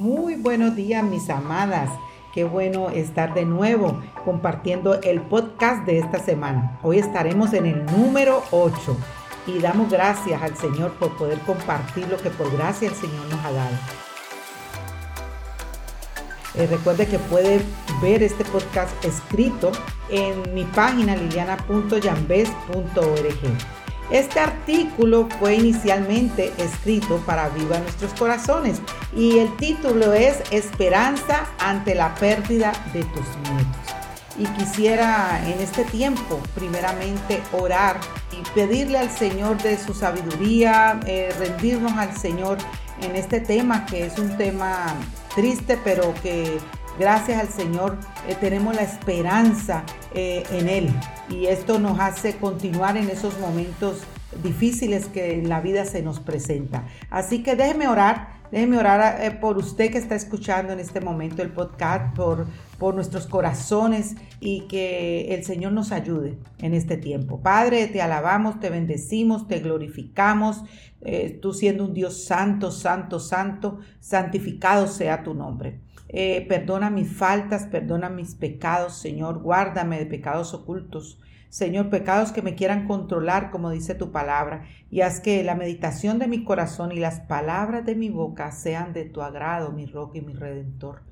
Muy buenos días, mis amadas. Qué bueno estar de nuevo compartiendo el podcast de esta semana. Hoy estaremos en el número 8 y damos gracias al Señor por poder compartir lo que por gracia el Señor nos ha dado. Eh, recuerde que puede ver este podcast escrito en mi página liliana.yambes.org. Este artículo fue inicialmente escrito para Viva Nuestros Corazones y el título es Esperanza ante la pérdida de tus nietos. Y quisiera en este tiempo primeramente orar y pedirle al Señor de su sabiduría, eh, rendirnos al Señor en este tema que es un tema triste pero que Gracias al Señor eh, tenemos la esperanza eh, en Él y esto nos hace continuar en esos momentos difíciles que en la vida se nos presenta. Así que déjeme orar, déjeme orar eh, por usted que está escuchando en este momento el podcast, por, por nuestros corazones y que el Señor nos ayude en este tiempo. Padre, te alabamos, te bendecimos, te glorificamos, tú siendo un Dios santo, santo, santo, santificado sea tu nombre. Eh, perdona mis faltas, perdona mis pecados, Señor, guárdame de pecados ocultos. Señor, pecados que me quieran controlar, como dice tu palabra, y haz que la meditación de mi corazón y las palabras de mi boca sean de tu agrado, mi roca y mi redentor.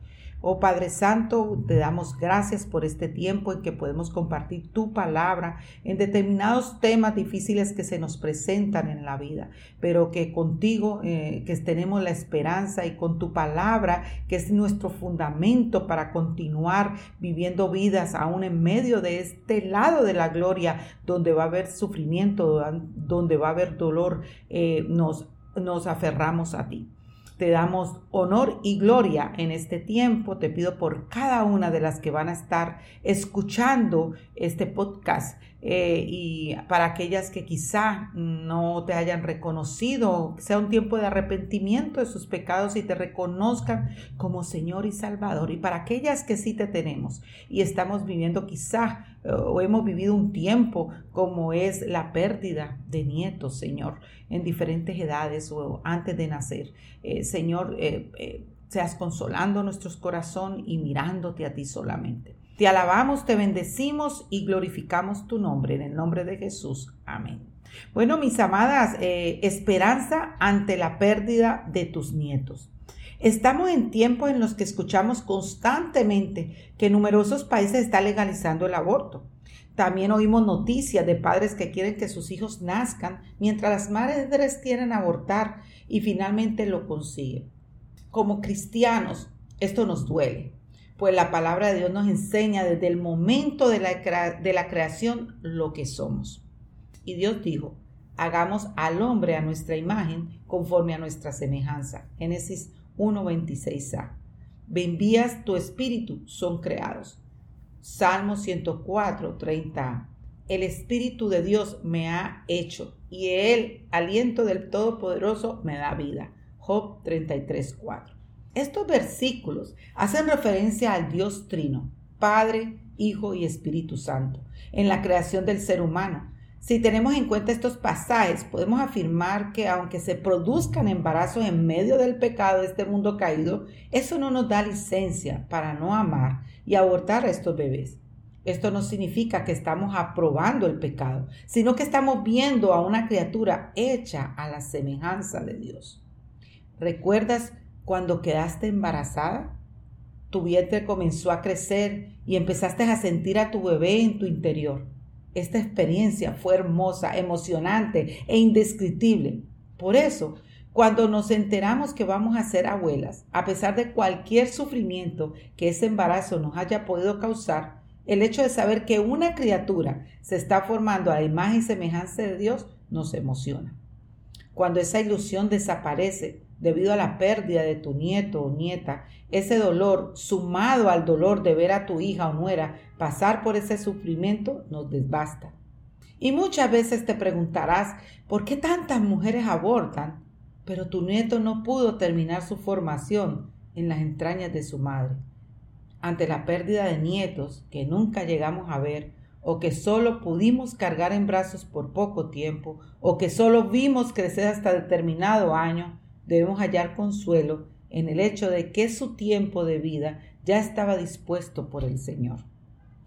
Oh Padre Santo, te damos gracias por este tiempo en que podemos compartir tu palabra en determinados temas difíciles que se nos presentan en la vida, pero que contigo, eh, que tenemos la esperanza y con tu palabra, que es nuestro fundamento para continuar viviendo vidas aún en medio de este lado de la gloria, donde va a haber sufrimiento, donde va a haber dolor, eh, nos, nos aferramos a ti. Te damos honor y gloria en este tiempo. Te pido por cada una de las que van a estar escuchando este podcast eh, y para aquellas que quizá no te hayan reconocido, sea un tiempo de arrepentimiento de sus pecados y te reconozcan como Señor y Salvador. Y para aquellas que sí te tenemos y estamos viviendo quizá eh, o hemos vivido un tiempo como es la pérdida de nietos, Señor, en diferentes edades o antes de nacer. Eh, Señor, seas consolando nuestros corazones y mirándote a ti solamente. Te alabamos, te bendecimos y glorificamos tu nombre en el nombre de Jesús. Amén. Bueno, mis amadas, eh, esperanza ante la pérdida de tus nietos. Estamos en tiempos en los que escuchamos constantemente que numerosos países está legalizando el aborto. También oímos noticias de padres que quieren que sus hijos nazcan mientras las madres quieren abortar y finalmente lo consiguen. Como cristianos, esto nos duele pues la palabra de Dios nos enseña desde el momento de la, de la creación lo que somos. Y Dios dijo, hagamos al hombre a nuestra imagen conforme a nuestra semejanza. Génesis 1.26a. Envías tu espíritu, son creados. Salmo 104.30a. El espíritu de Dios me ha hecho y el aliento del Todopoderoso me da vida. Job 33.4. Estos versículos hacen referencia al Dios Trino, Padre, Hijo y Espíritu Santo, en la creación del ser humano. Si tenemos en cuenta estos pasajes, podemos afirmar que aunque se produzcan embarazos en medio del pecado de este mundo caído, eso no nos da licencia para no amar y abortar a estos bebés. Esto no significa que estamos aprobando el pecado, sino que estamos viendo a una criatura hecha a la semejanza de Dios. ¿Recuerdas cuando quedaste embarazada, tu vientre comenzó a crecer y empezaste a sentir a tu bebé en tu interior. Esta experiencia fue hermosa, emocionante e indescriptible. Por eso, cuando nos enteramos que vamos a ser abuelas, a pesar de cualquier sufrimiento que ese embarazo nos haya podido causar, el hecho de saber que una criatura se está formando a la imagen y semejanza de Dios nos emociona. Cuando esa ilusión desaparece, debido a la pérdida de tu nieto o nieta, ese dolor sumado al dolor de ver a tu hija o nuera pasar por ese sufrimiento nos desbasta. Y muchas veces te preguntarás, ¿por qué tantas mujeres abortan? Pero tu nieto no pudo terminar su formación en las entrañas de su madre. Ante la pérdida de nietos que nunca llegamos a ver, o que solo pudimos cargar en brazos por poco tiempo, o que solo vimos crecer hasta determinado año, debemos hallar consuelo en el hecho de que su tiempo de vida ya estaba dispuesto por el Señor.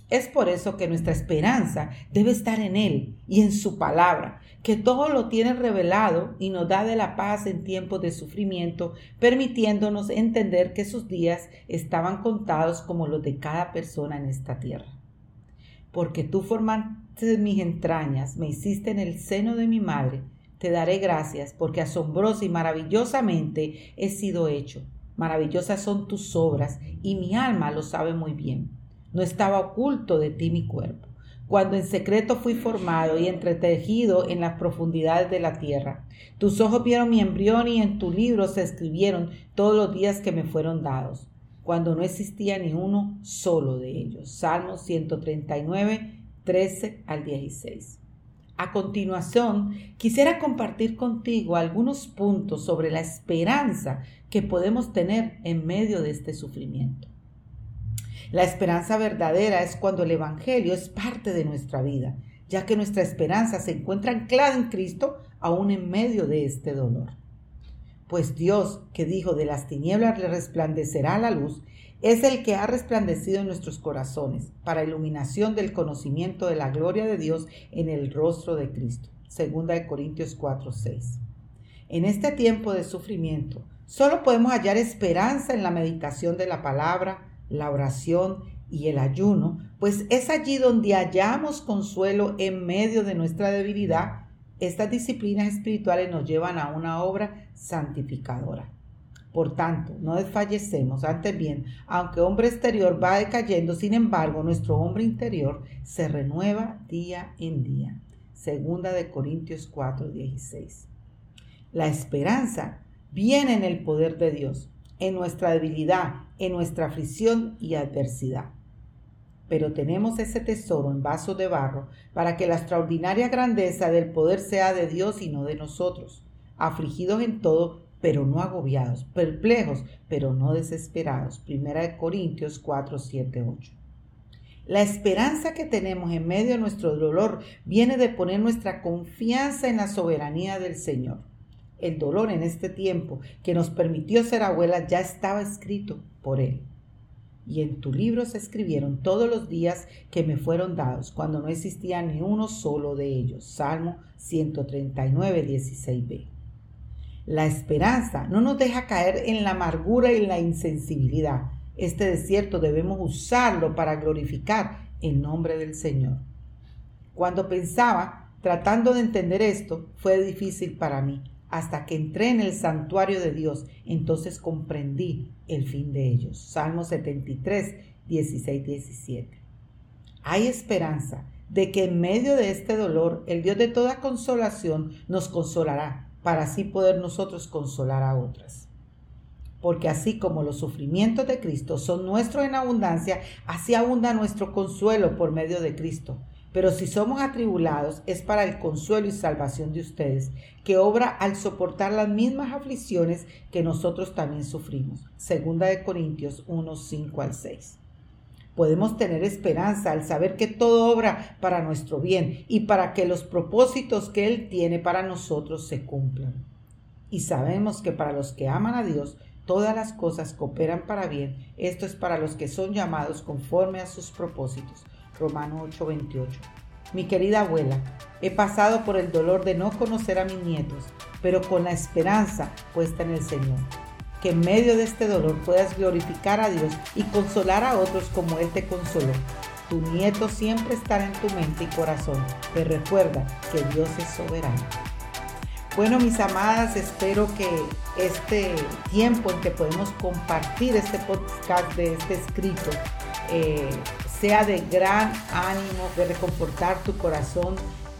Es por eso que nuestra esperanza debe estar en Él y en su palabra, que todo lo tiene revelado y nos da de la paz en tiempos de sufrimiento, permitiéndonos entender que sus días estaban contados como los de cada persona en esta tierra. Porque tú formaste mis entrañas, me hiciste en el seno de mi madre, te daré gracias, porque asombrosa y maravillosamente he sido hecho. Maravillosas son tus obras, y mi alma lo sabe muy bien. No estaba oculto de ti mi cuerpo, cuando en secreto fui formado y entretejido en las profundidades de la tierra. Tus ojos vieron mi embrión y en tu libro se escribieron todos los días que me fueron dados, cuando no existía ni uno solo de ellos. Salmos 139, 13 al 16. A continuación, quisiera compartir contigo algunos puntos sobre la esperanza que podemos tener en medio de este sufrimiento. La esperanza verdadera es cuando el Evangelio es parte de nuestra vida, ya que nuestra esperanza se encuentra anclada en Cristo aún en medio de este dolor. Pues Dios, que dijo de las tinieblas le resplandecerá la luz, es el que ha resplandecido en nuestros corazones para iluminación del conocimiento de la gloria de Dios en el rostro de Cristo. Segunda de Corintios 4, 6. En este tiempo de sufrimiento, solo podemos hallar esperanza en la meditación de la palabra, la oración y el ayuno, pues es allí donde hallamos consuelo en medio de nuestra debilidad. Estas disciplinas espirituales nos llevan a una obra santificadora. Por tanto, no desfallecemos, antes bien, aunque hombre exterior va decayendo, sin embargo, nuestro hombre interior se renueva día en día. Segunda de Corintios 4, 16. La esperanza viene en el poder de Dios en nuestra debilidad, en nuestra aflicción y adversidad. Pero tenemos ese tesoro en vaso de barro para que la extraordinaria grandeza del poder sea de Dios y no de nosotros, afligidos en todo, pero no agobiados, perplejos, pero no desesperados. Primera de Corintios 4, 7, 8. La esperanza que tenemos en medio de nuestro dolor viene de poner nuestra confianza en la soberanía del Señor el dolor en este tiempo que nos permitió ser abuelas ya estaba escrito por Él. Y en tu libro se escribieron todos los días que me fueron dados, cuando no existía ni uno solo de ellos. Salmo 139, 16b. La esperanza no nos deja caer en la amargura y la insensibilidad. Este desierto debemos usarlo para glorificar el nombre del Señor. Cuando pensaba, tratando de entender esto, fue difícil para mí hasta que entré en el santuario de Dios, entonces comprendí el fin de ellos. Salmo 73, 16, 17. Hay esperanza de que en medio de este dolor el Dios de toda consolación nos consolará, para así poder nosotros consolar a otras. Porque así como los sufrimientos de Cristo son nuestros en abundancia, así abunda nuestro consuelo por medio de Cristo pero si somos atribulados es para el consuelo y salvación de ustedes, que obra al soportar las mismas aflicciones que nosotros también sufrimos. Segunda de Corintios 1, 5 al 6. Podemos tener esperanza al saber que todo obra para nuestro bien y para que los propósitos que Él tiene para nosotros se cumplan. Y sabemos que para los que aman a Dios, todas las cosas cooperan para bien. Esto es para los que son llamados conforme a sus propósitos. Romano 8:28. Mi querida abuela, he pasado por el dolor de no conocer a mis nietos, pero con la esperanza puesta en el Señor. Que en medio de este dolor puedas glorificar a Dios y consolar a otros como Él te consoló. Tu nieto siempre estará en tu mente y corazón, pero recuerda que Dios es soberano. Bueno, mis amadas, espero que este tiempo en que podemos compartir este podcast de este escrito eh, sea de gran ánimo, de reconfortar tu corazón,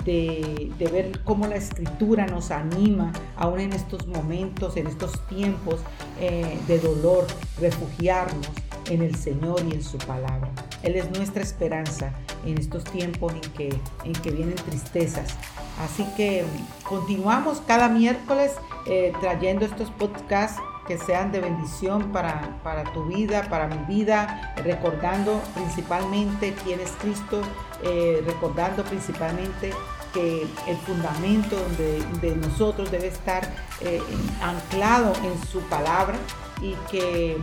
de, ver cómo la escritura nos anima, aún en estos momentos, en estos tiempos eh, de dolor, refugiarnos en el Señor y en su palabra. Él es nuestra esperanza en estos tiempos en que, en que vienen tristezas. Así que continuamos cada miércoles eh, trayendo estos podcasts que sean de bendición para, para tu vida, para mi vida, recordando principalmente quién es Cristo, eh, recordando principalmente que el fundamento de nosotros debe estar eh, anclado en su palabra y que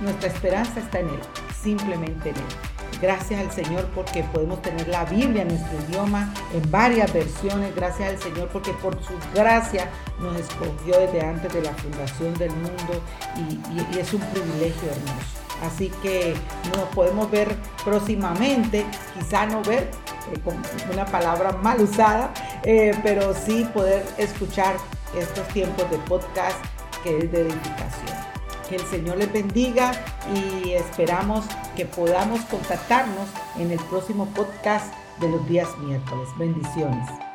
nuestra esperanza está en Él, simplemente en Él. Gracias al Señor porque podemos tener la Biblia en nuestro idioma en varias versiones. Gracias al Señor porque por su gracia nos escogió desde antes de la fundación del mundo y, es un privilegio hermoso. Así que nos podemos ver próximamente, quizá no ver eh, con una palabra mal usada, eh, pero sí poder escuchar estos tiempos de podcast que es de edificación. Que el Señor les bendiga y esperamos que podamos contactarnos en el próximo podcast de los días miércoles. Bendiciones.